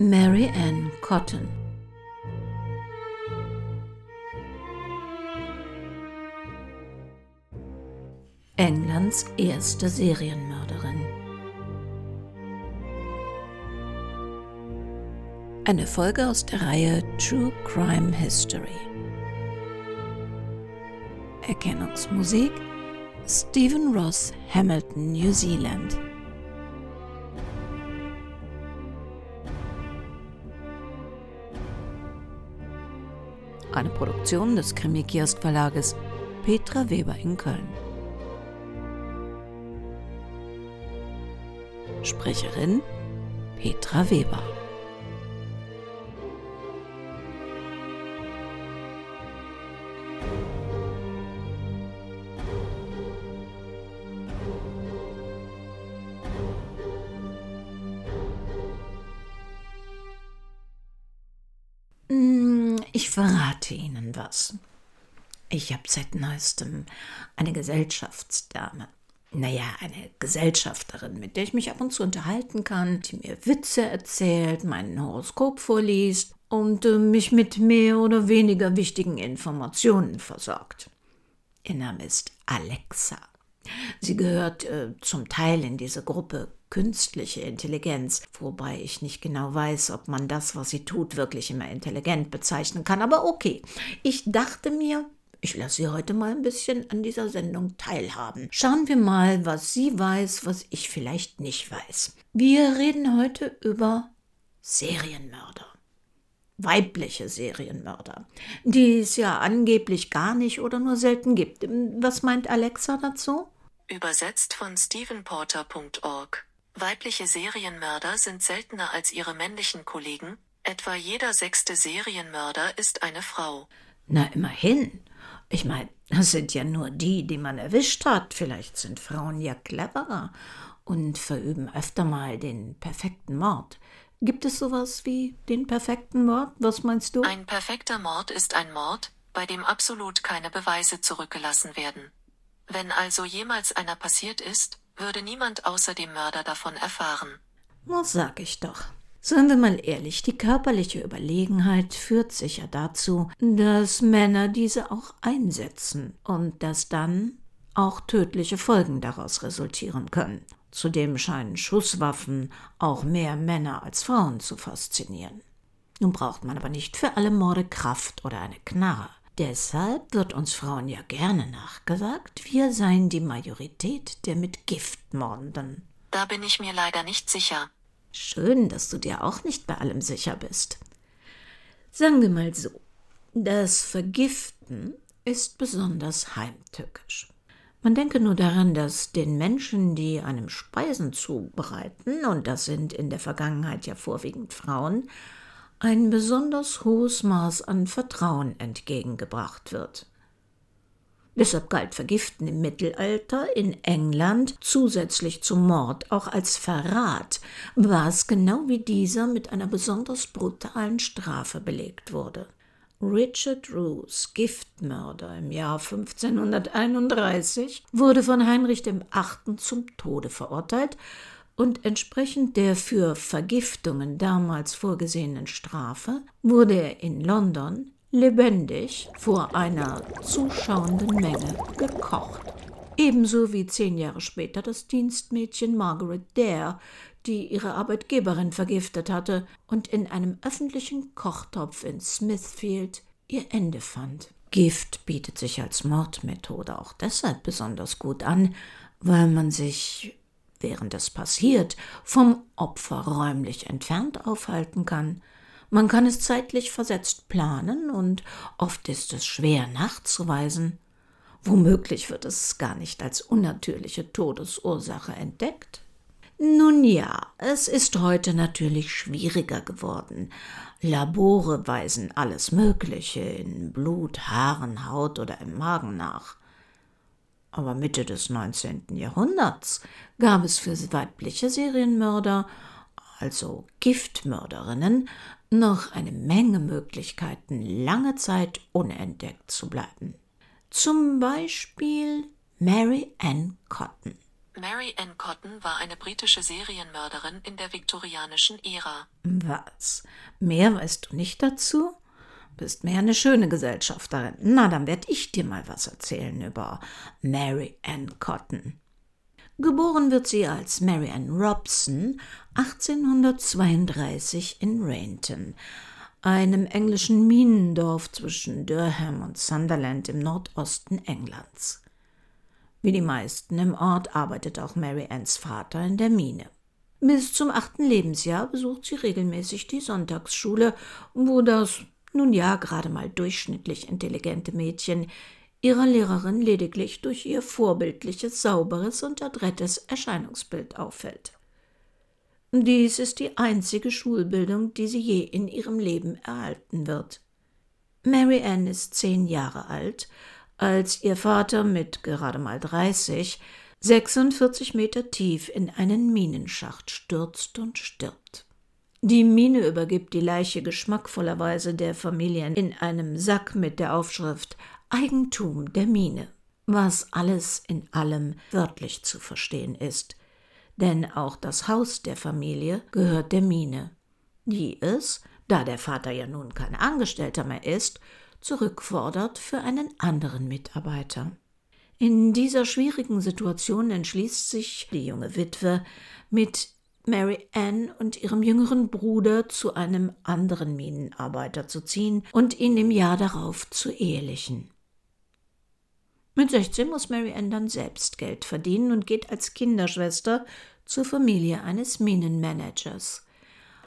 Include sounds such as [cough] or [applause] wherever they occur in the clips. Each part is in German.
Mary Ann Cotton Englands erste Serienmörderin. Eine Folge aus der Reihe True Crime History. Erkennungsmusik Stephen Ross, Hamilton, New Zealand. Eine Produktion des Krimi-Kiosk Verlages Petra Weber in Köln. Sprecherin Petra Weber. Ich verrate Ihnen was. Ich habe seit neuestem eine Gesellschaftsdame naja, eine Gesellschafterin, mit der ich mich ab und zu unterhalten kann, die mir Witze erzählt, mein Horoskop vorliest und äh, mich mit mehr oder weniger wichtigen Informationen versorgt. Ihr Name ist Alexa. Sie gehört äh, zum Teil in diese Gruppe künstliche Intelligenz, wobei ich nicht genau weiß, ob man das, was sie tut, wirklich immer intelligent bezeichnen kann. Aber okay, ich dachte mir, ich lasse Sie heute mal ein bisschen an dieser Sendung teilhaben. Schauen wir mal, was sie weiß, was ich vielleicht nicht weiß. Wir reden heute über Serienmörder. Weibliche Serienmörder, die es ja angeblich gar nicht oder nur selten gibt. Was meint Alexa dazu? Übersetzt von stephenporter.org. Weibliche Serienmörder sind seltener als ihre männlichen Kollegen. Etwa jeder sechste Serienmörder ist eine Frau. Na, immerhin. Ich meine, das sind ja nur die, die man erwischt hat. Vielleicht sind Frauen ja cleverer und verüben öfter mal den perfekten Mord. Gibt es sowas wie den perfekten Mord? Was meinst du? Ein perfekter Mord ist ein Mord, bei dem absolut keine Beweise zurückgelassen werden. Wenn also jemals einer passiert ist, würde niemand außer dem Mörder davon erfahren. Was sag ich doch. Seien wir mal ehrlich, die körperliche Überlegenheit führt sicher dazu, dass Männer diese auch einsetzen und dass dann auch tödliche Folgen daraus resultieren können. Zudem scheinen Schusswaffen auch mehr Männer als Frauen zu faszinieren. Nun braucht man aber nicht für alle Morde Kraft oder eine Knarre. Deshalb wird uns Frauen ja gerne nachgesagt, wir seien die Majorität der mit Gift mordenden. Da bin ich mir leider nicht sicher. Schön, dass du dir auch nicht bei allem sicher bist. Sagen wir mal so, das Vergiften ist besonders heimtückisch. Man denke nur daran, dass den Menschen, die einem Speisen zubereiten, und das sind in der Vergangenheit ja vorwiegend Frauen, ein besonders hohes Maß an Vertrauen entgegengebracht wird. Deshalb galt Vergiften im Mittelalter in England zusätzlich zum Mord auch als Verrat, was genau wie dieser mit einer besonders brutalen Strafe belegt wurde. Richard Roos, Giftmörder im Jahr 1531, wurde von Heinrich VIII. zum Tode verurteilt und entsprechend der für Vergiftungen damals vorgesehenen Strafe wurde er in London lebendig vor einer zuschauenden Menge gekocht. Ebenso wie zehn Jahre später das Dienstmädchen Margaret Dare, die ihre Arbeitgeberin vergiftet hatte und in einem öffentlichen Kochtopf in Smithfield ihr Ende fand. Gift bietet sich als Mordmethode auch deshalb besonders gut an, weil man sich, während es passiert, vom Opfer räumlich entfernt aufhalten kann man kann es zeitlich versetzt planen und oft ist es schwer nachzuweisen. Womöglich wird es gar nicht als unnatürliche Todesursache entdeckt. Nun ja, es ist heute natürlich schwieriger geworden. Labore weisen alles Mögliche in Blut, Haaren, Haut oder im Magen nach. Aber Mitte des 19. Jahrhunderts gab es für weibliche Serienmörder, also Giftmörderinnen, noch eine Menge Möglichkeiten, lange Zeit unentdeckt zu bleiben. Zum Beispiel Mary Ann Cotton. Mary Ann Cotton war eine britische Serienmörderin in der viktorianischen Ära. Was? Mehr weißt du nicht dazu? Bist mehr eine schöne Gesellschafterin. Na, dann werd ich dir mal was erzählen über Mary Ann Cotton. Geboren wird sie als Mary Ann Robson 1832 in Rainton, einem englischen Minendorf zwischen Durham und Sunderland im Nordosten Englands. Wie die meisten im Ort arbeitet auch Mary Anns Vater in der Mine. Bis zum achten Lebensjahr besucht sie regelmäßig die Sonntagsschule, wo das nun ja gerade mal durchschnittlich intelligente Mädchen ihrer Lehrerin lediglich durch ihr vorbildliches, sauberes und adrettes Erscheinungsbild auffällt. Dies ist die einzige Schulbildung, die sie je in ihrem Leben erhalten wird. Mary Ann ist zehn Jahre alt, als ihr Vater mit gerade mal dreißig 46 Meter tief in einen Minenschacht stürzt und stirbt. Die Mine übergibt die Leiche geschmackvollerweise der Familie in einem Sack mit der Aufschrift Eigentum der Mine, was alles in allem wörtlich zu verstehen ist, denn auch das Haus der Familie gehört der Mine, die es, da der Vater ja nun kein Angestellter mehr ist, zurückfordert für einen anderen Mitarbeiter. In dieser schwierigen Situation entschließt sich die junge Witwe, mit Mary Ann und ihrem jüngeren Bruder zu einem anderen Minenarbeiter zu ziehen und ihn im Jahr darauf zu ehelichen. Mit 16 muss Mary Ann dann selbst Geld verdienen und geht als Kinderschwester zur Familie eines Minenmanagers.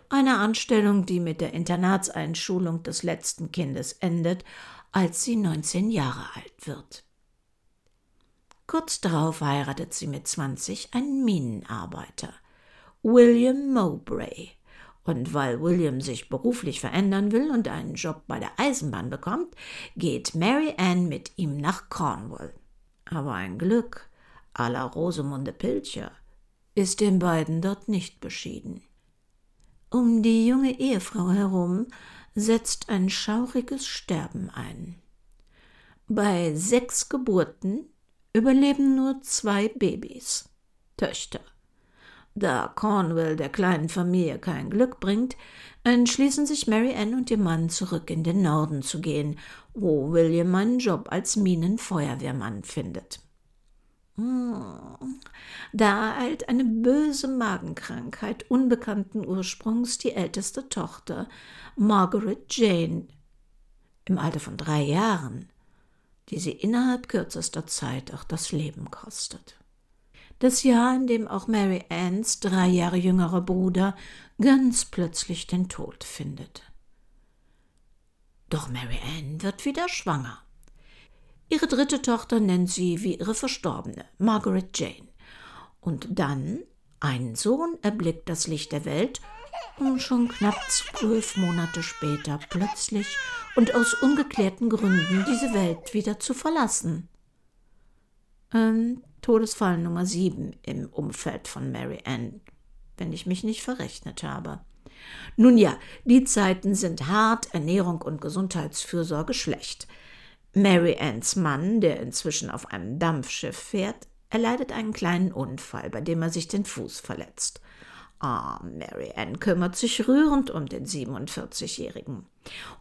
Eine Anstellung, die mit der Internatseinschulung des letzten Kindes endet, als sie 19 Jahre alt wird. Kurz darauf heiratet sie mit 20 einen Minenarbeiter. William Mowbray. Und weil William sich beruflich verändern will und einen Job bei der Eisenbahn bekommt, geht Mary Ann mit ihm nach Cornwall. Aber ein Glück, à la Rosemunde Pilcher, ist den beiden dort nicht beschieden. Um die junge Ehefrau herum setzt ein schauriges Sterben ein. Bei sechs Geburten überleben nur zwei Babys, Töchter. Da Cornwall der kleinen Familie kein Glück bringt, entschließen sich Mary Ann und ihr Mann zurück in den Norden zu gehen, wo William einen Job als Minenfeuerwehrmann findet. Hm. Da eilt eine böse Magenkrankheit unbekannten Ursprungs die älteste Tochter, Margaret Jane, im Alter von drei Jahren, die sie innerhalb kürzester Zeit auch das Leben kostet das Jahr, in dem auch Mary Anns drei Jahre jüngerer Bruder ganz plötzlich den Tod findet. Doch Mary Ann wird wieder schwanger. Ihre dritte Tochter nennt sie wie ihre verstorbene, Margaret Jane. Und dann, ein Sohn erblickt das Licht der Welt und schon knapp zwölf Monate später plötzlich und aus ungeklärten Gründen diese Welt wieder zu verlassen. Ähm, Todesfall Nummer 7 im Umfeld von Mary Ann, wenn ich mich nicht verrechnet habe. Nun ja, die Zeiten sind hart, Ernährung und Gesundheitsfürsorge schlecht. Mary Anns Mann, der inzwischen auf einem Dampfschiff fährt, erleidet einen kleinen Unfall, bei dem er sich den Fuß verletzt. Ah, Mary Ann kümmert sich rührend um den 47-Jährigen.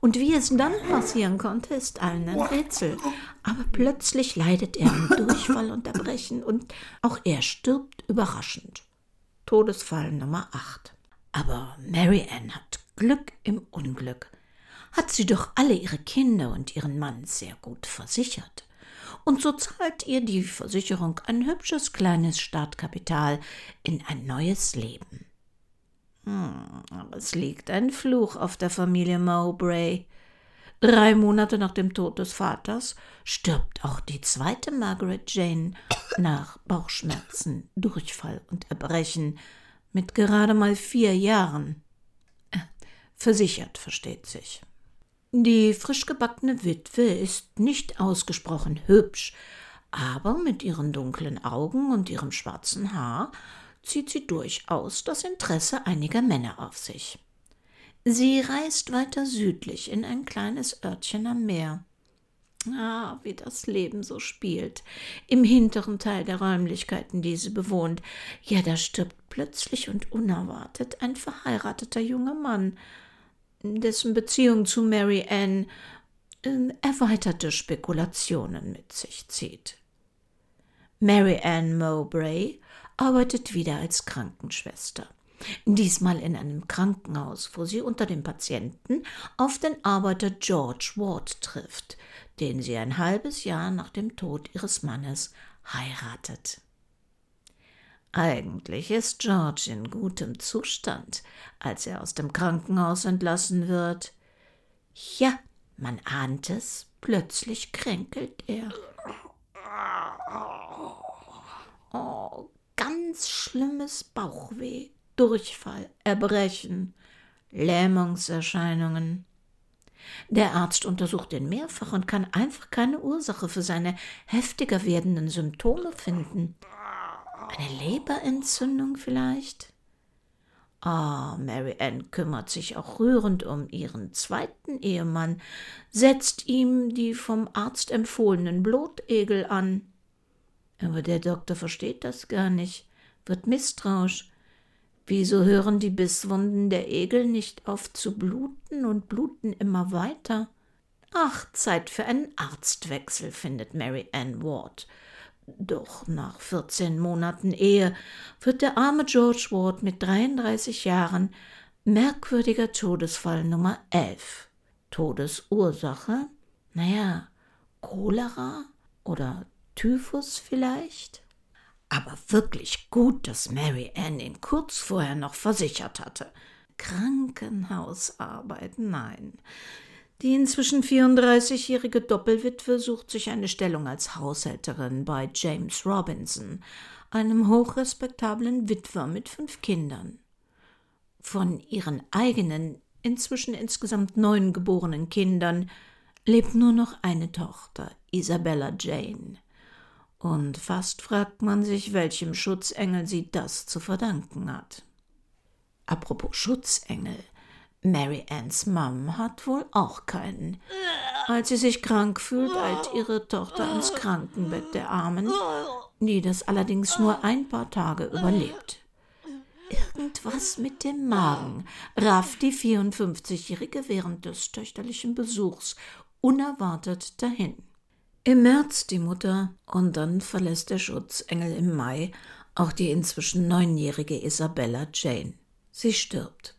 Und wie es dann passieren konnte, ist allen ein Rätsel. Aber plötzlich leidet er an Durchfall und Erbrechen und auch er stirbt überraschend. Todesfall Nummer 8. Aber Mary Ann hat Glück im Unglück. Hat sie doch alle ihre Kinder und ihren Mann sehr gut versichert. Und so zahlt ihr die Versicherung ein hübsches kleines Startkapital in ein neues Leben. Hm, aber es liegt ein Fluch auf der Familie Mowbray. Drei Monate nach dem Tod des Vaters stirbt auch die zweite Margaret Jane nach Bauchschmerzen, Durchfall und Erbrechen mit gerade mal vier Jahren. Äh, versichert, versteht sich. Die frisch gebackene Witwe ist nicht ausgesprochen hübsch, aber mit ihren dunklen Augen und ihrem schwarzen Haar zieht sie durchaus das Interesse einiger Männer auf sich. Sie reist weiter südlich in ein kleines Örtchen am Meer. Ah, wie das Leben so spielt. Im hinteren Teil der Räumlichkeiten, die sie bewohnt. Ja, da stirbt plötzlich und unerwartet ein verheirateter junger Mann, dessen Beziehung zu Mary Ann äh, erweiterte Spekulationen mit sich zieht. Mary Ann Mowbray arbeitet wieder als Krankenschwester. Diesmal in einem Krankenhaus, wo sie unter den Patienten auf den Arbeiter George Ward trifft, den sie ein halbes Jahr nach dem Tod ihres Mannes heiratet. Eigentlich ist George in gutem Zustand, als er aus dem Krankenhaus entlassen wird. Ja, man ahnt es, plötzlich kränkelt er. Oh, ganz schlimmes Bauchweh, Durchfall, Erbrechen, Lähmungserscheinungen. Der Arzt untersucht ihn mehrfach und kann einfach keine Ursache für seine heftiger werdenden Symptome finden. Eine Leberentzündung vielleicht? Ah, Mary Ann kümmert sich auch rührend um ihren zweiten Ehemann, setzt ihm die vom Arzt empfohlenen Blutegel an. Aber der Doktor versteht das gar nicht, wird misstrauisch. Wieso hören die Bisswunden der Egel nicht auf zu bluten und bluten immer weiter? Ach, Zeit für einen Arztwechsel, findet Mary Ann Ward. Doch nach 14 Monaten Ehe wird der arme George Ward mit 33 Jahren merkwürdiger Todesfall Nummer 11. Todesursache? Naja, Cholera oder Typhus vielleicht? Aber wirklich gut, dass Mary Ann ihn kurz vorher noch versichert hatte. Krankenhausarbeit, nein. Die inzwischen 34-jährige Doppelwitwe sucht sich eine Stellung als Haushälterin bei James Robinson, einem hochrespektablen Witwer mit fünf Kindern. Von ihren eigenen, inzwischen insgesamt neun geborenen Kindern lebt nur noch eine Tochter, Isabella Jane. Und fast fragt man sich, welchem Schutzengel sie das zu verdanken hat. Apropos Schutzengel. Mary Anns Mom hat wohl auch keinen. Als sie sich krank fühlt, eilt ihre Tochter ins Krankenbett der Armen, die das allerdings nur ein paar Tage überlebt. Irgendwas mit dem Magen rafft die 54-Jährige während des töchterlichen Besuchs unerwartet dahin. Im März die Mutter und dann verlässt der Schutzengel im Mai auch die inzwischen neunjährige Isabella Jane. Sie stirbt.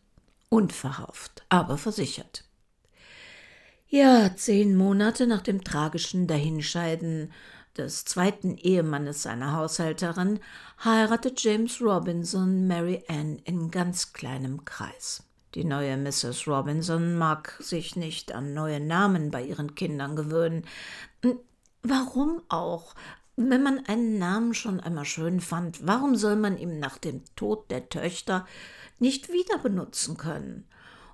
Unverhofft, aber versichert. Ja, zehn Monate nach dem tragischen Dahinscheiden des zweiten Ehemannes seiner Haushälterin heiratet James Robinson Mary Ann in ganz kleinem Kreis. Die neue Mrs. Robinson mag sich nicht an neue Namen bei ihren Kindern gewöhnen, Warum auch? Wenn man einen Namen schon einmal schön fand, warum soll man ihn nach dem Tod der Töchter nicht wieder benutzen können?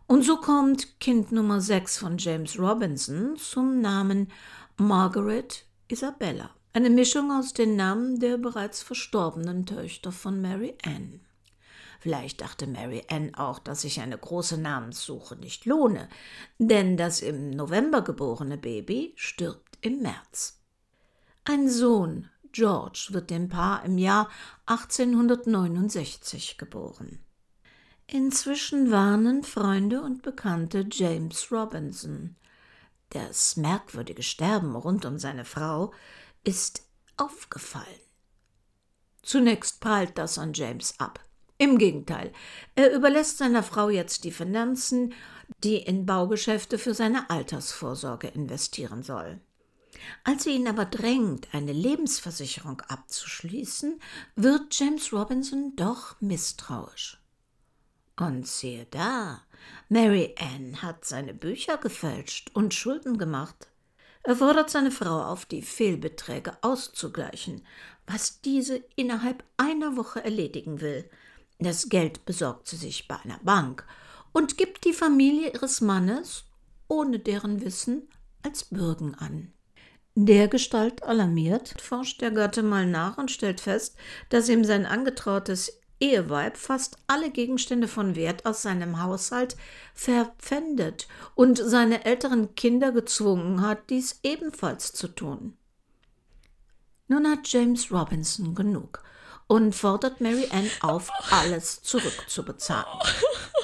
Und so kommt Kind Nummer 6 von James Robinson zum Namen Margaret Isabella. Eine Mischung aus den Namen der bereits verstorbenen Töchter von Mary Ann. Vielleicht dachte Mary Ann auch, dass sich eine große Namenssuche nicht lohne, denn das im November geborene Baby stirbt im März. Ein Sohn, George, wird dem Paar im Jahr 1869 geboren. Inzwischen warnen Freunde und Bekannte James Robinson. Das merkwürdige Sterben rund um seine Frau ist aufgefallen. Zunächst prallt das an James ab. Im Gegenteil, er überlässt seiner Frau jetzt die Finanzen, die in Baugeschäfte für seine Altersvorsorge investieren soll. Als sie ihn aber drängt, eine Lebensversicherung abzuschließen, wird James Robinson doch misstrauisch. Und siehe da, Mary Ann hat seine Bücher gefälscht und Schulden gemacht. Er fordert seine Frau auf, die Fehlbeträge auszugleichen, was diese innerhalb einer Woche erledigen will. Das Geld besorgt sie sich bei einer Bank und gibt die Familie ihres Mannes, ohne deren Wissen, als Bürgen an. Der Gestalt alarmiert, forscht der Gatte mal nach und stellt fest, dass ihm sein angetrautes Eheweib fast alle Gegenstände von Wert aus seinem Haushalt verpfändet und seine älteren Kinder gezwungen hat, dies ebenfalls zu tun. Nun hat James Robinson genug und fordert Mary Ann auf, alles zurückzubezahlen. [laughs]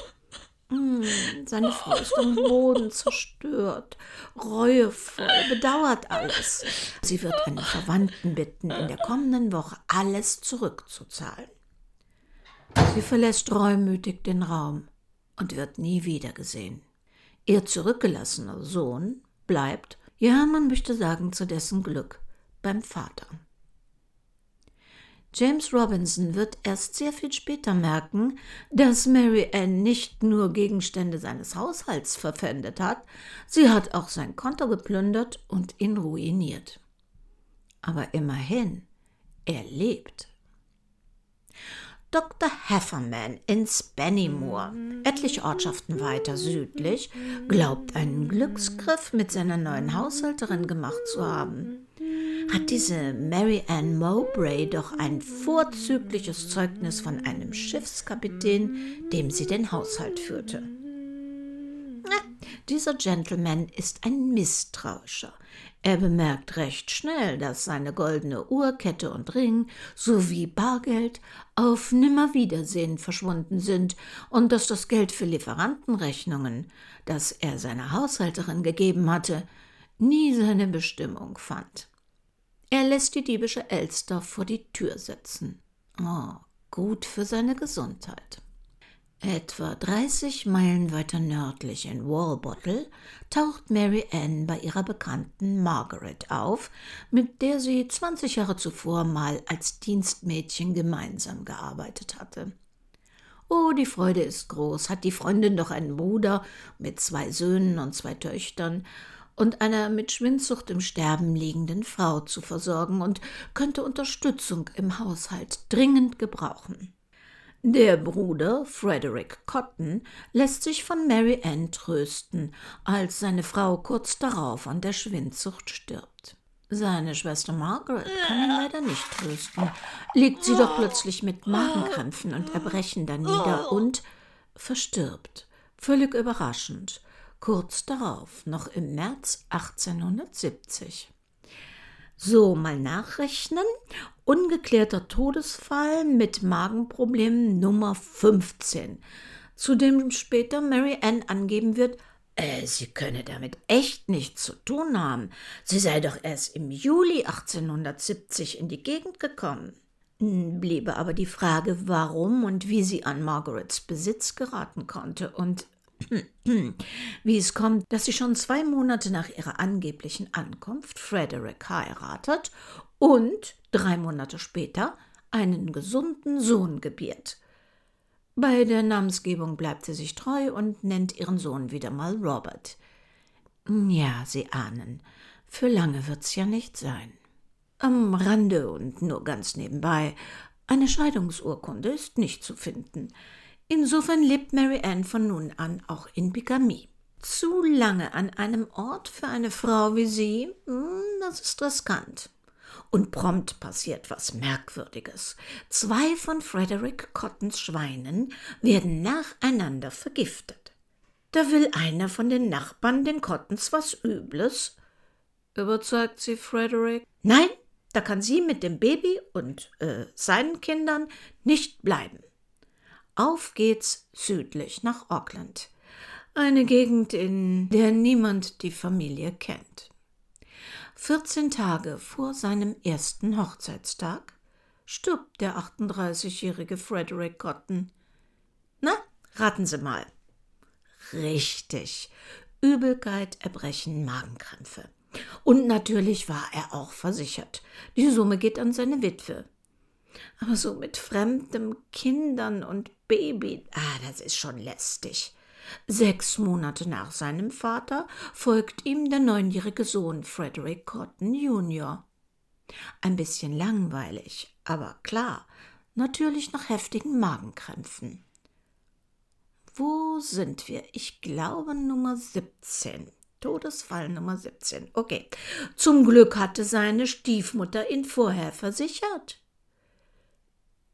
Hm, seine Frau ist am Boden zerstört, reuevoll, bedauert alles. Sie wird einen Verwandten bitten, in der kommenden Woche alles zurückzuzahlen. Sie verlässt reumütig den Raum und wird nie wiedergesehen. Ihr zurückgelassener Sohn bleibt, ja, man möchte sagen, zu dessen Glück, beim Vater. James Robinson wird erst sehr viel später merken, dass Mary Ann nicht nur Gegenstände seines Haushalts verpfändet hat, sie hat auch sein Konto geplündert und ihn ruiniert. Aber immerhin, er lebt. Dr. Hefferman in Spennymoor, etliche Ortschaften weiter südlich, glaubt einen Glücksgriff mit seiner neuen Haushalterin gemacht zu haben. Hat diese Mary Ann Mowbray doch ein vorzügliches Zeugnis von einem Schiffskapitän, dem sie den Haushalt führte. Na, dieser Gentleman ist ein misstrauischer, er bemerkt recht schnell, dass seine goldene Uhrkette und Ring sowie Bargeld auf Nimmerwiedersehen verschwunden sind und dass das Geld für Lieferantenrechnungen, das er seiner Haushälterin gegeben hatte, nie seine Bestimmung fand. Er lässt die diebische Elster vor die Tür setzen. Oh, gut für seine Gesundheit. Etwa 30 Meilen weiter nördlich in Walbottle taucht Mary Ann bei ihrer Bekannten Margaret auf, mit der sie 20 Jahre zuvor mal als Dienstmädchen gemeinsam gearbeitet hatte. Oh, die Freude ist groß. Hat die Freundin doch einen Bruder mit zwei Söhnen und zwei Töchtern und einer mit Schwindsucht im Sterben liegenden Frau zu versorgen und könnte Unterstützung im Haushalt dringend gebrauchen. Der Bruder Frederick Cotton lässt sich von Mary Ann trösten, als seine Frau kurz darauf an der Schwindsucht stirbt. Seine Schwester Margaret kann ihn leider nicht trösten, liegt sie doch plötzlich mit Magenkrämpfen und Erbrechen danieder und verstirbt, völlig überraschend, kurz darauf, noch im März 1870. So, mal nachrechnen. Ungeklärter Todesfall mit Magenproblemen Nummer 15, zu dem später Mary Ann angeben wird, äh, sie könne damit echt nichts zu tun haben. Sie sei doch erst im Juli 1870 in die Gegend gekommen. Hm, bliebe aber die Frage, warum und wie sie an Margarets Besitz geraten konnte und wie es kommt, dass sie schon zwei Monate nach ihrer angeblichen Ankunft Frederick heiratet und drei Monate später einen gesunden Sohn gebiert. Bei der Namensgebung bleibt sie sich treu und nennt ihren Sohn wieder mal Robert. Ja, Sie ahnen, für lange wird's ja nicht sein. Am Rande und nur ganz nebenbei, eine Scheidungsurkunde ist nicht zu finden. Insofern lebt Mary Ann von nun an auch in Bigamie. Zu lange an einem Ort für eine Frau wie sie, hm, das ist riskant. Und prompt passiert was Merkwürdiges. Zwei von Frederick Cottons Schweinen werden nacheinander vergiftet. Da will einer von den Nachbarn den Cottons was Übles. Überzeugt sie Frederick? Nein, da kann sie mit dem Baby und äh, seinen Kindern nicht bleiben. Auf geht's südlich nach Auckland, eine Gegend, in der niemand die Familie kennt. 14 Tage vor seinem ersten Hochzeitstag stirbt der 38-jährige Frederick Cotton. Na, raten Sie mal. Richtig. Übelkeit, Erbrechen, Magenkrämpfe. Und natürlich war er auch versichert. Die Summe geht an seine Witwe. Aber so mit fremdem Kindern und Baby, ah, das ist schon lästig. Sechs Monate nach seinem Vater folgt ihm der neunjährige Sohn Frederick Cotton Jr. Ein bisschen langweilig, aber klar, natürlich nach heftigen Magenkrämpfen. Wo sind wir? Ich glaube Nummer 17. Todesfall Nummer 17. Okay. Zum Glück hatte seine Stiefmutter ihn vorher versichert.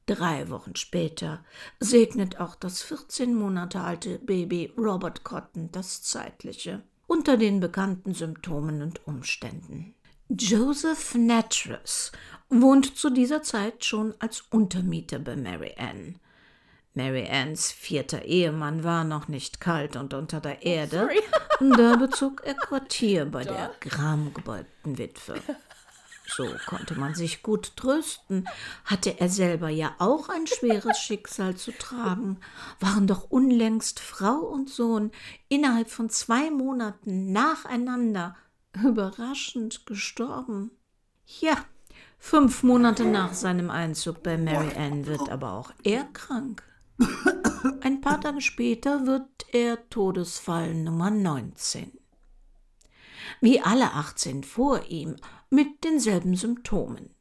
Drei Wochen später segnet auch das 14 Monate alte Baby Robert Cotton das Zeitliche unter den bekannten Symptomen und Umständen. Joseph Natras wohnt zu dieser Zeit schon als Untermieter bei Mary Ann. Mary Anns vierter Ehemann war noch nicht kalt und unter der Erde, da bezog er Quartier bei der [laughs] gramgebeugten Witwe. So konnte man sich gut trösten. Hatte er selber ja auch ein schweres Schicksal zu tragen, waren doch unlängst Frau und Sohn innerhalb von zwei Monaten nacheinander überraschend gestorben. Ja, fünf Monate nach seinem Einzug bei Mary Ann wird aber auch er krank. Ein paar Tage später wird er Todesfall Nummer 19. Wie alle 18 vor ihm mit denselben Symptomen.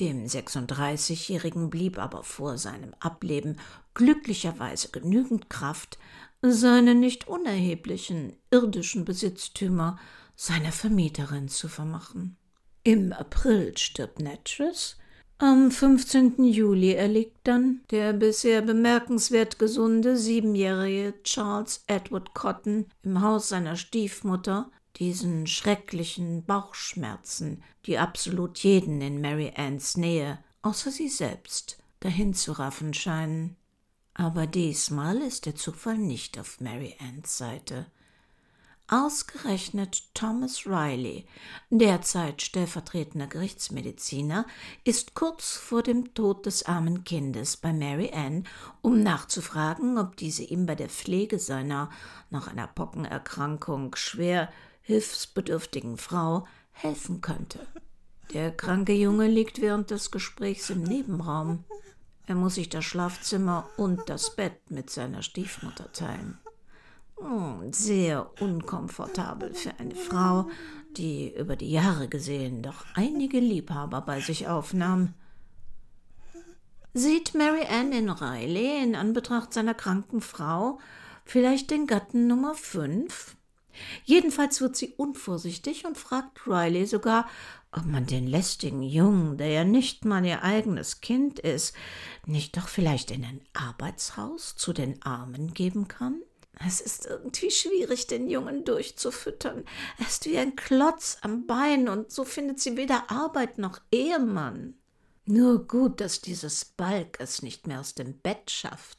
Dem 36-Jährigen blieb aber vor seinem Ableben glücklicherweise genügend Kraft, seine nicht unerheblichen irdischen Besitztümer seiner Vermieterin zu vermachen. Im April stirbt Natchez, am 15. Juli erliegt dann der bisher bemerkenswert gesunde siebenjährige Charles Edward Cotton im Haus seiner Stiefmutter diesen schrecklichen Bauchschmerzen, die absolut jeden in Mary Anns Nähe, außer sie selbst, dahin zu raffen scheinen. Aber diesmal ist der Zufall nicht auf Mary Anns Seite. Ausgerechnet Thomas Riley, derzeit stellvertretender Gerichtsmediziner, ist kurz vor dem Tod des armen Kindes bei Mary Ann, um nachzufragen, ob diese ihm bei der Pflege seiner nach einer Pockenerkrankung schwer hilfsbedürftigen Frau helfen könnte. Der kranke Junge liegt während des Gesprächs im Nebenraum. Er muss sich das Schlafzimmer und das Bett mit seiner Stiefmutter teilen. Hm, sehr unkomfortabel für eine Frau, die über die Jahre gesehen doch einige Liebhaber bei sich aufnahm. Sieht Mary Ann in Riley in Anbetracht seiner kranken Frau vielleicht den Gatten Nummer fünf? Jedenfalls wird sie unvorsichtig und fragt Riley sogar, ob man den lästigen Jungen, der ja nicht mal ihr eigenes Kind ist, nicht doch vielleicht in ein Arbeitshaus zu den Armen geben kann? Es ist irgendwie schwierig, den Jungen durchzufüttern. Er ist wie ein Klotz am Bein und so findet sie weder Arbeit noch Ehemann. Nur gut, dass dieses Balk es nicht mehr aus dem Bett schafft.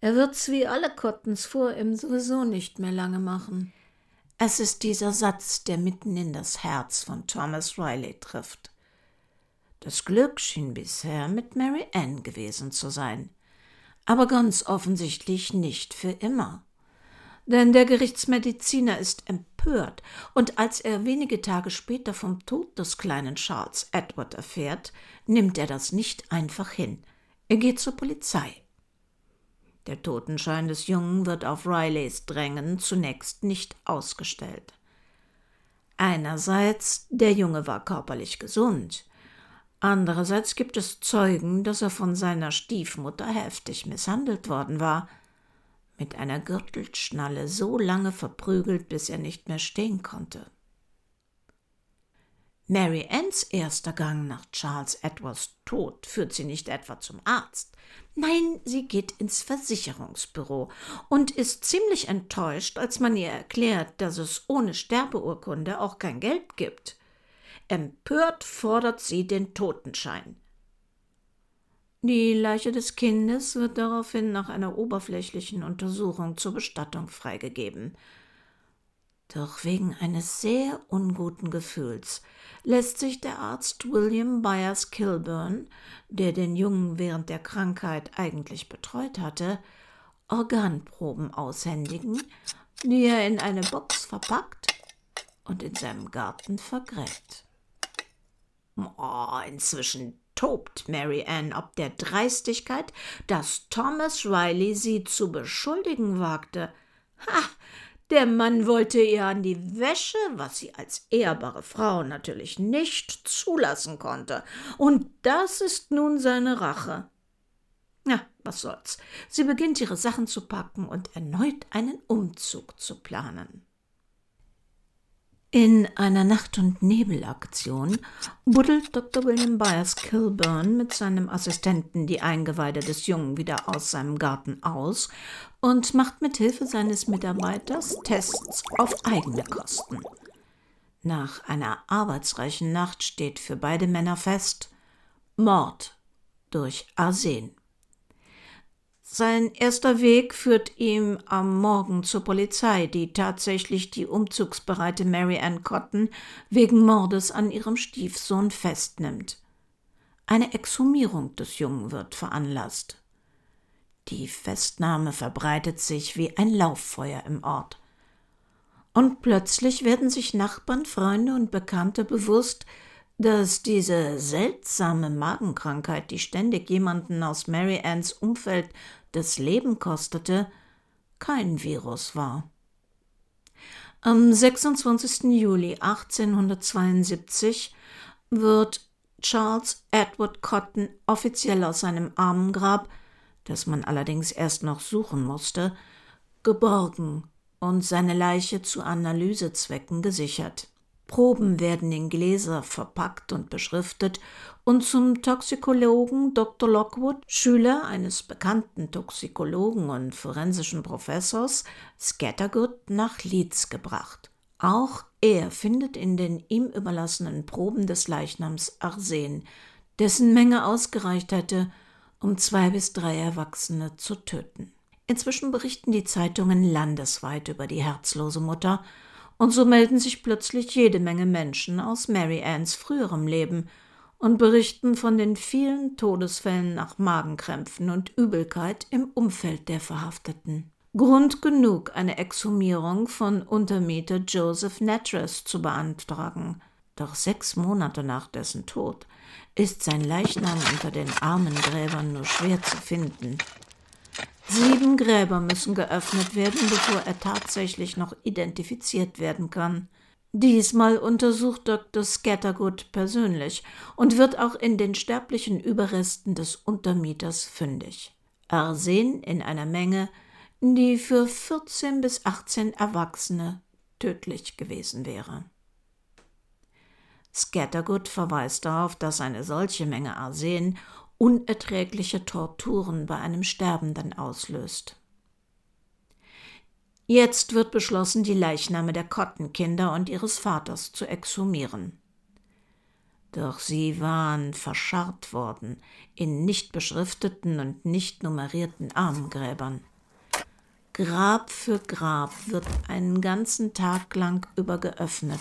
Er wird's wie alle Cottons vor ihm sowieso nicht mehr lange machen. Es ist dieser Satz, der mitten in das Herz von Thomas Riley trifft. Das Glück schien bisher mit Mary Ann gewesen zu sein, aber ganz offensichtlich nicht für immer. Denn der Gerichtsmediziner ist empört, und als er wenige Tage später vom Tod des kleinen Charles Edward erfährt, nimmt er das nicht einfach hin. Er geht zur Polizei. Der Totenschein des Jungen wird auf Rileys Drängen zunächst nicht ausgestellt. Einerseits, der Junge war körperlich gesund. Andererseits gibt es Zeugen, dass er von seiner Stiefmutter heftig misshandelt worden war, mit einer Gürtelschnalle so lange verprügelt, bis er nicht mehr stehen konnte. Mary Anns erster Gang nach Charles Edwards Tod führt sie nicht etwa zum Arzt. Nein, sie geht ins Versicherungsbüro und ist ziemlich enttäuscht, als man ihr erklärt, dass es ohne Sterbeurkunde auch kein Geld gibt. Empört fordert sie den Totenschein. Die Leiche des Kindes wird daraufhin nach einer oberflächlichen Untersuchung zur Bestattung freigegeben. Doch wegen eines sehr unguten Gefühls lässt sich der Arzt William Byers Kilburn, der den Jungen während der Krankheit eigentlich betreut hatte, Organproben aushändigen, die er in eine Box verpackt und in seinem Garten vergräbt. Oh, inzwischen tobt Mary Ann ob der Dreistigkeit, dass Thomas Riley sie zu beschuldigen wagte. Ha, der Mann wollte ihr an die Wäsche, was sie als ehrbare Frau natürlich nicht zulassen konnte. Und das ist nun seine Rache. Ja, was soll's. Sie beginnt ihre Sachen zu packen und erneut einen Umzug zu planen. In einer Nacht- und Nebelaktion buddelt Dr. William Byers Kilburn mit seinem Assistenten die Eingeweide des Jungen wieder aus seinem Garten aus und macht mit Hilfe seines Mitarbeiters Tests auf eigene Kosten. Nach einer arbeitsreichen Nacht steht für beide Männer fest Mord durch Arsen. Sein erster Weg führt ihm am Morgen zur Polizei, die tatsächlich die umzugsbereite Mary Ann Cotton wegen Mordes an ihrem Stiefsohn festnimmt. Eine Exhumierung des Jungen wird veranlasst. Die Festnahme verbreitet sich wie ein Lauffeuer im Ort. Und plötzlich werden sich Nachbarn, Freunde und Bekannte bewusst, dass diese seltsame Magenkrankheit, die ständig jemanden aus Mary Anns Umfeld das Leben kostete, kein Virus war. Am 26. Juli 1872 wird Charles Edward Cotton offiziell aus seinem Armengrab, das man allerdings erst noch suchen musste, geborgen und seine Leiche zu Analysezwecken gesichert. Proben werden in Gläser verpackt und beschriftet und zum Toxikologen Dr. Lockwood, Schüler eines bekannten Toxikologen und forensischen Professors, Scattergood nach Leeds gebracht. Auch er findet in den ihm überlassenen Proben des Leichnams Arsen, dessen Menge ausgereicht hätte, um zwei bis drei Erwachsene zu töten. Inzwischen berichten die Zeitungen landesweit über die herzlose Mutter, und so melden sich plötzlich jede Menge Menschen aus Mary Anns früherem Leben und berichten von den vielen Todesfällen nach Magenkrämpfen und Übelkeit im Umfeld der Verhafteten. Grund genug, eine Exhumierung von Untermieter Joseph Natras zu beantragen. Doch sechs Monate nach dessen Tod ist sein Leichnam unter den armen Gräbern nur schwer zu finden. Sieben Gräber müssen geöffnet werden, bevor er tatsächlich noch identifiziert werden kann. Diesmal untersucht Dr. Scattergood persönlich und wird auch in den sterblichen Überresten des Untermieters fündig. Arsen in einer Menge, die für 14 bis 18 Erwachsene tödlich gewesen wäre. Scattergood verweist darauf, dass eine solche Menge Arsen unerträgliche Torturen bei einem Sterbenden auslöst. Jetzt wird beschlossen, die Leichname der Kottenkinder und ihres Vaters zu exhumieren. Doch sie waren verscharrt worden in nicht beschrifteten und nicht nummerierten Armgräbern. Grab für Grab wird einen ganzen Tag lang über geöffnet,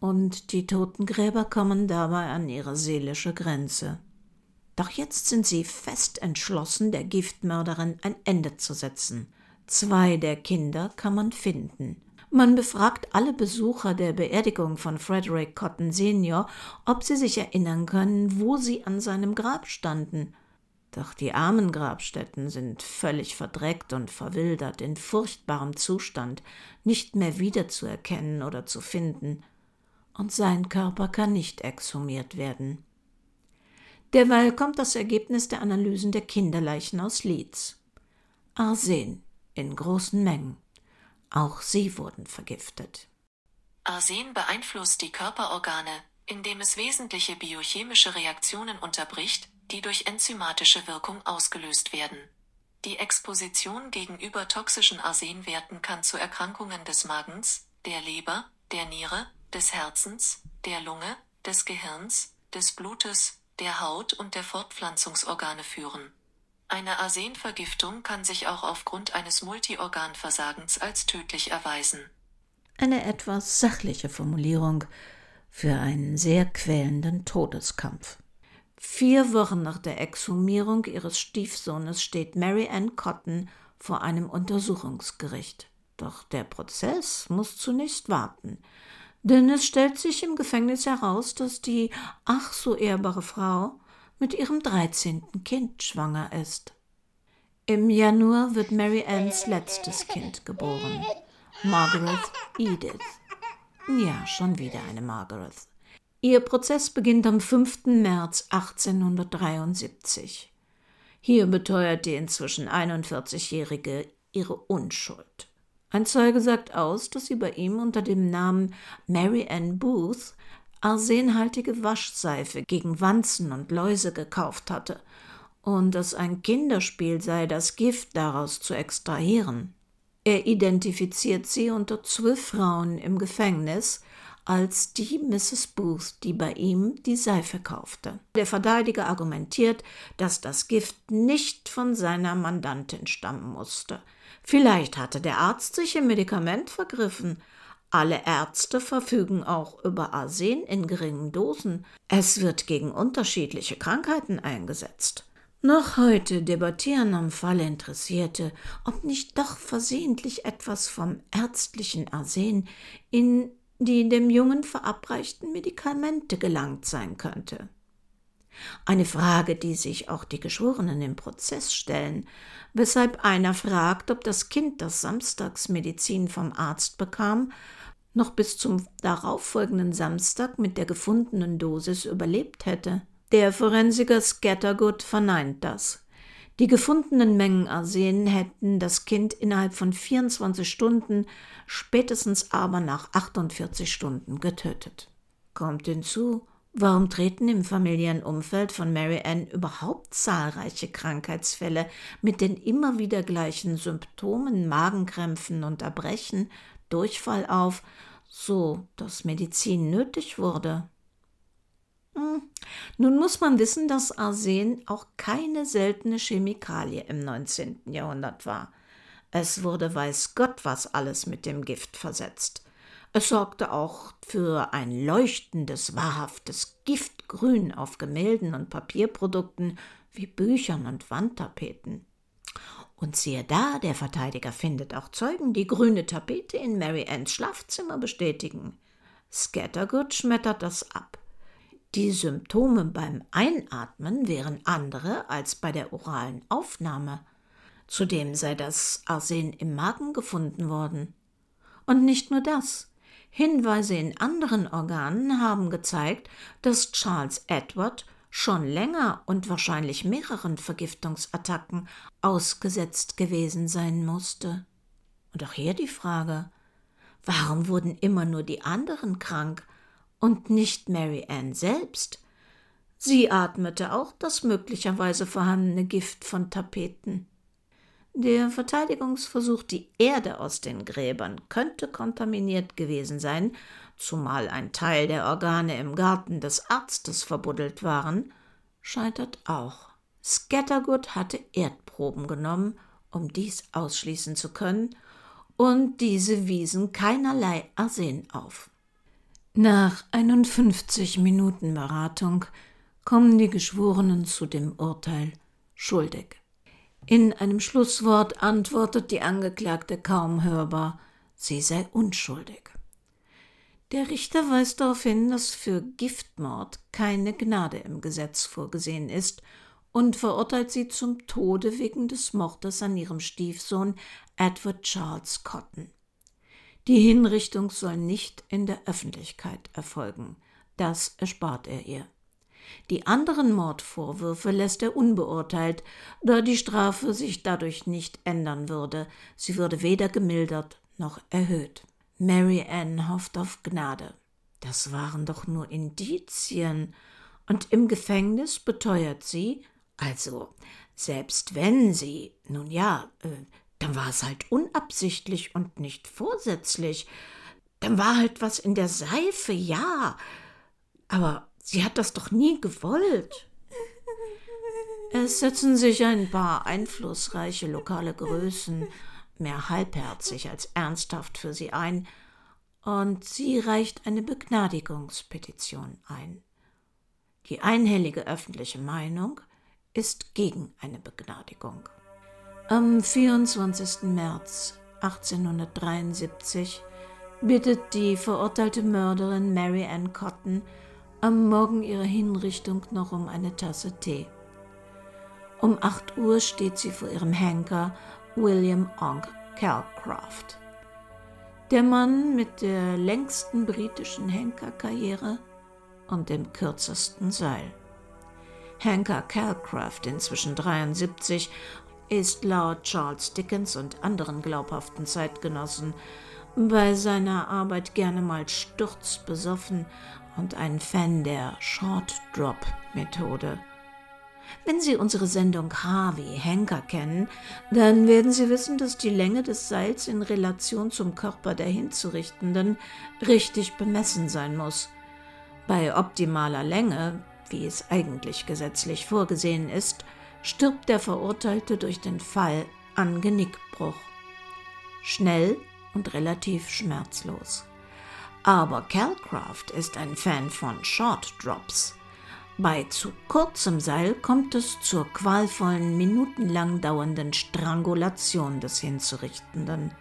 und die Totengräber kommen dabei an ihre seelische Grenze. Doch jetzt sind sie fest entschlossen, der Giftmörderin ein Ende zu setzen. Zwei der Kinder kann man finden. Man befragt alle Besucher der Beerdigung von Frederick Cotton Senior, ob sie sich erinnern können, wo sie an seinem Grab standen. Doch die armen Grabstätten sind völlig verdreckt und verwildert, in furchtbarem Zustand, nicht mehr wiederzuerkennen oder zu finden. Und sein Körper kann nicht exhumiert werden. Derweil kommt das Ergebnis der Analysen der Kinderleichen aus Leeds. Arsen in großen Mengen. Auch sie wurden vergiftet. Arsen beeinflusst die Körperorgane, indem es wesentliche biochemische Reaktionen unterbricht, die durch enzymatische Wirkung ausgelöst werden. Die Exposition gegenüber toxischen Arsenwerten kann zu Erkrankungen des Magens, der Leber, der Niere, des Herzens, der Lunge, des Gehirns, des Blutes, der Haut und der Fortpflanzungsorgane führen. Eine Arsenvergiftung kann sich auch aufgrund eines Multiorganversagens als tödlich erweisen. Eine etwas sachliche Formulierung für einen sehr quälenden Todeskampf. Vier Wochen nach der Exhumierung ihres Stiefsohnes steht Mary Ann Cotton vor einem Untersuchungsgericht. Doch der Prozess muss zunächst warten. Denn es stellt sich im Gefängnis heraus, dass die ach so ehrbare Frau mit ihrem dreizehnten Kind schwanger ist. Im Januar wird Mary Anns letztes Kind geboren, Margaret Edith. Ja, schon wieder eine Margaret. Ihr Prozess beginnt am 5. März 1873. Hier beteuert die inzwischen 41-Jährige ihre Unschuld. Ein Zeuge sagt aus, dass sie bei ihm unter dem Namen Mary Ann Booth arsenhaltige Waschseife gegen Wanzen und Läuse gekauft hatte und es ein Kinderspiel sei, das Gift daraus zu extrahieren. Er identifiziert sie unter zwölf Frauen im Gefängnis als die Mrs. Booth, die bei ihm die Seife kaufte. Der Verteidiger argumentiert, dass das Gift nicht von seiner Mandantin stammen musste. Vielleicht hatte der Arzt sich im Medikament vergriffen. Alle Ärzte verfügen auch über Arsen in geringen Dosen. Es wird gegen unterschiedliche Krankheiten eingesetzt. Noch heute debattieren am Fall Interessierte, ob nicht doch versehentlich etwas vom ärztlichen Arsen in die dem Jungen verabreichten Medikamente gelangt sein könnte. Eine Frage, die sich auch die Geschworenen im Prozess stellen, weshalb einer fragt, ob das Kind, das Samstagsmedizin vom Arzt bekam, noch bis zum darauffolgenden Samstag mit der gefundenen Dosis überlebt hätte. Der Forensiker Scattergood verneint das. Die gefundenen Mengen Arsen hätten das Kind innerhalb von 24 Stunden, spätestens aber nach 48 Stunden getötet. Kommt hinzu, warum treten im familiären Umfeld von Mary Ann überhaupt zahlreiche Krankheitsfälle mit den immer wieder gleichen Symptomen, Magenkrämpfen und Erbrechen, Durchfall auf, so dass Medizin nötig wurde? Hm. Nun muss man wissen, dass Arsen auch keine seltene Chemikalie im 19. Jahrhundert war. Es wurde weiß Gott was alles mit dem Gift versetzt. Es sorgte auch für ein leuchtendes, wahrhaftes Giftgrün auf Gemälden und Papierprodukten wie Büchern und Wandtapeten. Und siehe da, der Verteidiger findet auch Zeugen, die grüne Tapete in Mary Anns Schlafzimmer bestätigen. Scattergood schmettert das ab. Die Symptome beim Einatmen wären andere als bei der oralen Aufnahme. Zudem sei das Arsen im Magen gefunden worden. Und nicht nur das. Hinweise in anderen Organen haben gezeigt, dass Charles Edward schon länger und wahrscheinlich mehreren Vergiftungsattacken ausgesetzt gewesen sein musste. Und auch hier die Frage, warum wurden immer nur die anderen krank und nicht Mary Ann selbst. Sie atmete auch das möglicherweise vorhandene Gift von Tapeten. Der Verteidigungsversuch, die Erde aus den Gräbern könnte kontaminiert gewesen sein, zumal ein Teil der Organe im Garten des Arztes verbuddelt waren, scheitert auch. Scattergood hatte Erdproben genommen, um dies ausschließen zu können, und diese wiesen keinerlei Arsen auf. Nach 51 Minuten Beratung kommen die Geschworenen zu dem Urteil schuldig. In einem Schlusswort antwortet die Angeklagte kaum hörbar, sie sei unschuldig. Der Richter weist darauf hin, dass für Giftmord keine Gnade im Gesetz vorgesehen ist und verurteilt sie zum Tode wegen des Mordes an ihrem Stiefsohn Edward Charles Cotton. Die Hinrichtung soll nicht in der Öffentlichkeit erfolgen. Das erspart er ihr. Die anderen Mordvorwürfe lässt er unbeurteilt, da die Strafe sich dadurch nicht ändern würde. Sie würde weder gemildert noch erhöht. Mary Ann hofft auf Gnade. Das waren doch nur Indizien. Und im Gefängnis beteuert sie, also selbst wenn sie, nun ja, äh, dann war es halt unabsichtlich und nicht vorsätzlich. Dann war halt was in der Seife, ja. Aber sie hat das doch nie gewollt. Es setzen sich ein paar einflussreiche lokale Größen mehr halbherzig als ernsthaft für sie ein, und sie reicht eine Begnadigungspetition ein. Die einhellige öffentliche Meinung ist gegen eine Begnadigung. Am 24. März 1873 bittet die verurteilte Mörderin Mary Ann Cotton am Morgen ihrer Hinrichtung noch um eine Tasse Tee. Um 8 Uhr steht sie vor ihrem Henker William Onk Calcraft. Der Mann mit der längsten britischen Henkerkarriere und dem kürzesten Seil. Henker Calcraft, inzwischen 73, ist laut Charles Dickens und anderen glaubhaften Zeitgenossen bei seiner Arbeit gerne mal sturzbesoffen und ein Fan der Short Drop Methode. Wenn Sie unsere Sendung Harvey Henker kennen, dann werden Sie wissen, dass die Länge des Seils in Relation zum Körper der Hinzurichtenden richtig bemessen sein muss. Bei optimaler Länge, wie es eigentlich gesetzlich vorgesehen ist, stirbt der Verurteilte durch den Fall an Genickbruch. Schnell und relativ schmerzlos. Aber Calcraft ist ein Fan von Short Drops. Bei zu kurzem Seil kommt es zur qualvollen, minutenlang dauernden Strangulation des Hinzurichtenden.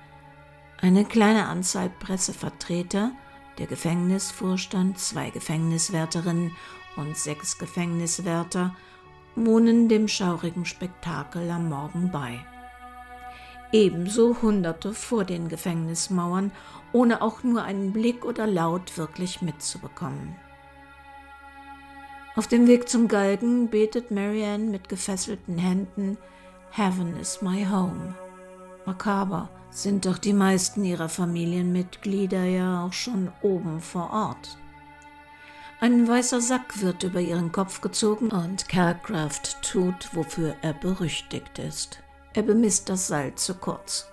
Eine kleine Anzahl Pressevertreter, der Gefängnisvorstand, zwei Gefängniswärterinnen und sechs Gefängniswärter wohnen dem schaurigen Spektakel am Morgen bei. Ebenso Hunderte vor den Gefängnismauern, ohne auch nur einen Blick oder Laut wirklich mitzubekommen. Auf dem Weg zum Galgen betet Marianne mit gefesselten Händen Heaven is my home. Makaber sind doch die meisten ihrer Familienmitglieder ja auch schon oben vor Ort. Ein weißer Sack wird über ihren Kopf gezogen und Calcraft tut, wofür er berüchtigt ist. Er bemisst das Seil zu kurz.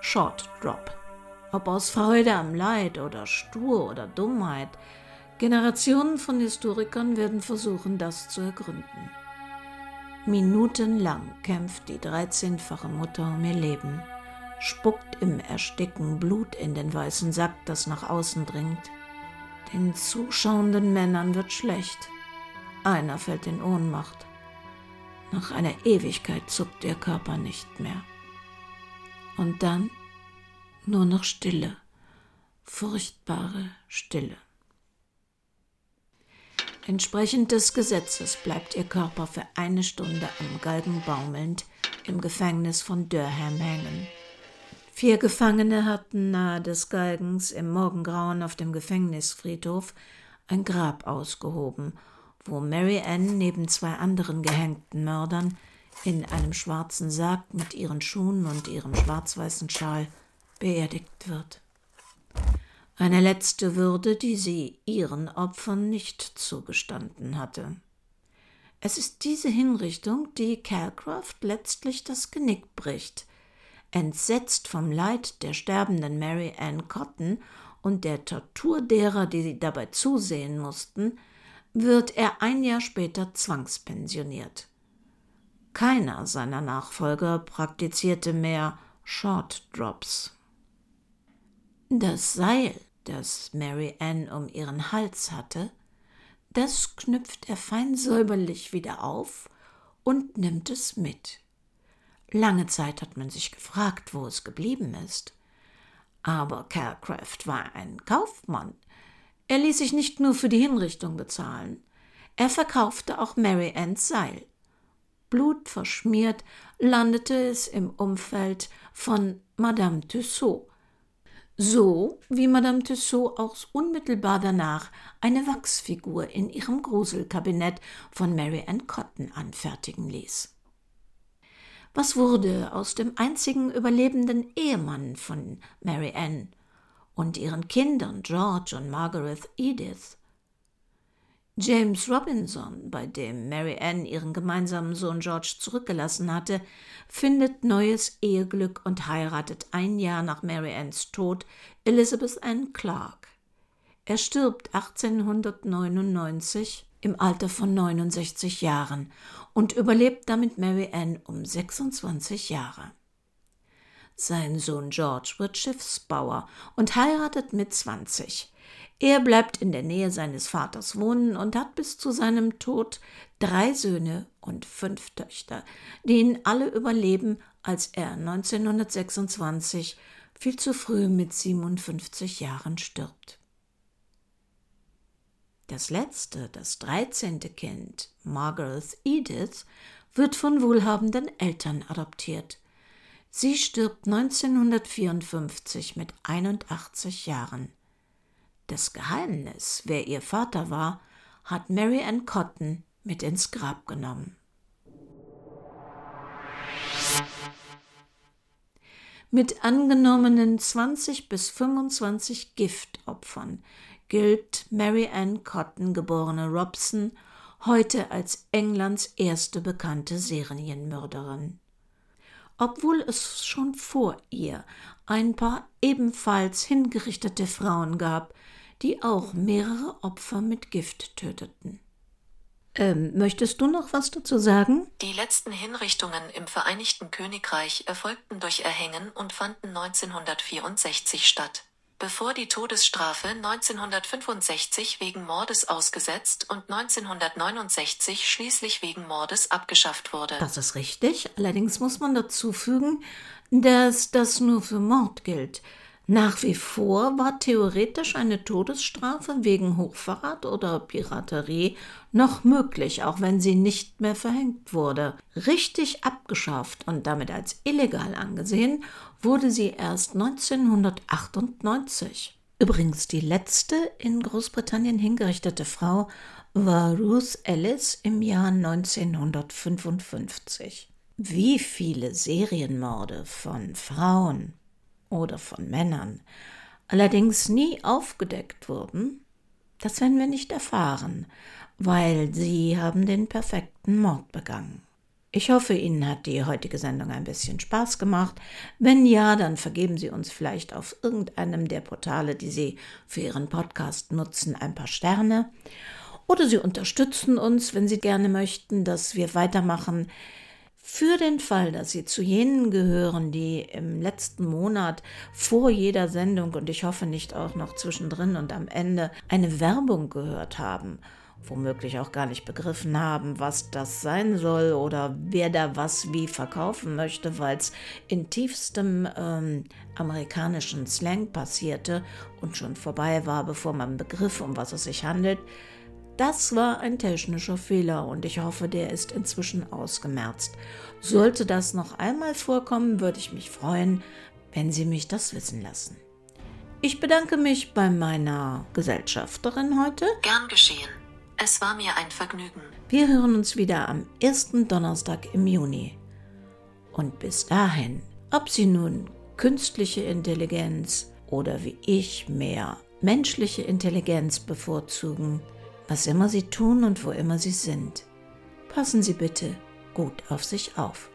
Short Drop. Ob aus Freude am Leid oder stur oder Dummheit, Generationen von Historikern werden versuchen, das zu ergründen. Minutenlang kämpft die dreizehnfache Mutter um ihr Leben, spuckt im Ersticken Blut in den weißen Sack, das nach außen dringt, den zuschauenden Männern wird schlecht. Einer fällt in Ohnmacht. Nach einer Ewigkeit zuckt ihr Körper nicht mehr. Und dann nur noch Stille, furchtbare Stille. Entsprechend des Gesetzes bleibt ihr Körper für eine Stunde am Galgen baumelnd im Gefängnis von Durham hängen. Vier Gefangene hatten nahe des Galgens im Morgengrauen auf dem Gefängnisfriedhof ein Grab ausgehoben, wo Mary Ann neben zwei anderen gehängten Mördern in einem schwarzen Sarg mit ihren Schuhen und ihrem schwarz-weißen Schal beerdigt wird. Eine letzte Würde, die sie ihren Opfern nicht zugestanden hatte. Es ist diese Hinrichtung, die Calcraft letztlich das Genick bricht, entsetzt vom Leid der sterbenden Mary Ann Cotton und der Tortur derer, die sie dabei zusehen mussten, wird er ein Jahr später zwangspensioniert. Keiner seiner Nachfolger praktizierte mehr Short Drops. Das Seil, das Mary Ann um ihren Hals hatte, das knüpft er fein säuberlich wieder auf und nimmt es mit. Lange Zeit hat man sich gefragt, wo es geblieben ist. Aber Calcraft war ein Kaufmann. Er ließ sich nicht nur für die Hinrichtung bezahlen. Er verkaufte auch Mary Anns Seil. Blutverschmiert landete es im Umfeld von Madame Tussaud. So wie Madame Tussaud auch unmittelbar danach eine Wachsfigur in ihrem Gruselkabinett von Mary Ann Cotton anfertigen ließ. Was wurde aus dem einzigen überlebenden Ehemann von Mary Ann und ihren Kindern George und Margaret Edith? James Robinson, bei dem Mary Ann ihren gemeinsamen Sohn George zurückgelassen hatte, findet neues Eheglück und heiratet ein Jahr nach Mary Anns Tod Elizabeth Ann Clark. Er stirbt 1899 im Alter von 69 Jahren und überlebt damit Mary Ann um 26 Jahre. Sein Sohn George wird Schiffsbauer und heiratet mit 20. Er bleibt in der Nähe seines Vaters wohnen und hat bis zu seinem Tod drei Söhne und fünf Töchter, die ihn alle überleben, als er 1926 viel zu früh mit 57 Jahren stirbt. Das letzte, das dreizehnte Kind, Margaret Edith, wird von wohlhabenden Eltern adoptiert. Sie stirbt 1954 mit 81 Jahren. Das Geheimnis, wer ihr Vater war, hat Mary Ann Cotton mit ins Grab genommen. Mit angenommenen 20 bis 25 Giftopfern gilt Mary Ann Cotton geborene Robson heute als Englands erste bekannte Serienmörderin. Obwohl es schon vor ihr ein paar ebenfalls hingerichtete Frauen gab, die auch mehrere Opfer mit Gift töteten. Ähm, möchtest du noch was dazu sagen? Die letzten Hinrichtungen im Vereinigten Königreich erfolgten durch Erhängen und fanden 1964 statt bevor die Todesstrafe 1965 wegen Mordes ausgesetzt und 1969 schließlich wegen Mordes abgeschafft wurde. Das ist richtig, allerdings muss man dazu fügen, dass das nur für Mord gilt. Nach wie vor war theoretisch eine Todesstrafe wegen Hochverrat oder Piraterie noch möglich, auch wenn sie nicht mehr verhängt wurde. Richtig abgeschafft und damit als illegal angesehen wurde sie erst 1998. Übrigens die letzte in Großbritannien hingerichtete Frau war Ruth Ellis im Jahr 1955. Wie viele Serienmorde von Frauen oder von Männern allerdings nie aufgedeckt wurden, das werden wir nicht erfahren, weil sie haben den perfekten Mord begangen. Ich hoffe, Ihnen hat die heutige Sendung ein bisschen Spaß gemacht. Wenn ja, dann vergeben Sie uns vielleicht auf irgendeinem der Portale, die Sie für Ihren Podcast nutzen, ein paar Sterne. Oder Sie unterstützen uns, wenn Sie gerne möchten, dass wir weitermachen. Für den Fall, dass Sie zu jenen gehören, die im letzten Monat vor jeder Sendung und ich hoffe nicht auch noch zwischendrin und am Ende eine Werbung gehört haben, womöglich auch gar nicht begriffen haben, was das sein soll oder wer da was wie verkaufen möchte, weil es in tiefstem ähm, amerikanischen Slang passierte und schon vorbei war, bevor man begriff, um was es sich handelt, das war ein technischer Fehler und ich hoffe, der ist inzwischen ausgemerzt. Sollte das noch einmal vorkommen, würde ich mich freuen, wenn Sie mich das wissen lassen. Ich bedanke mich bei meiner Gesellschafterin heute. Gern geschehen. Es war mir ein Vergnügen. Wir hören uns wieder am ersten Donnerstag im Juni. Und bis dahin, ob Sie nun künstliche Intelligenz oder wie ich mehr menschliche Intelligenz bevorzugen, was immer Sie tun und wo immer Sie sind. Passen Sie bitte gut auf sich auf.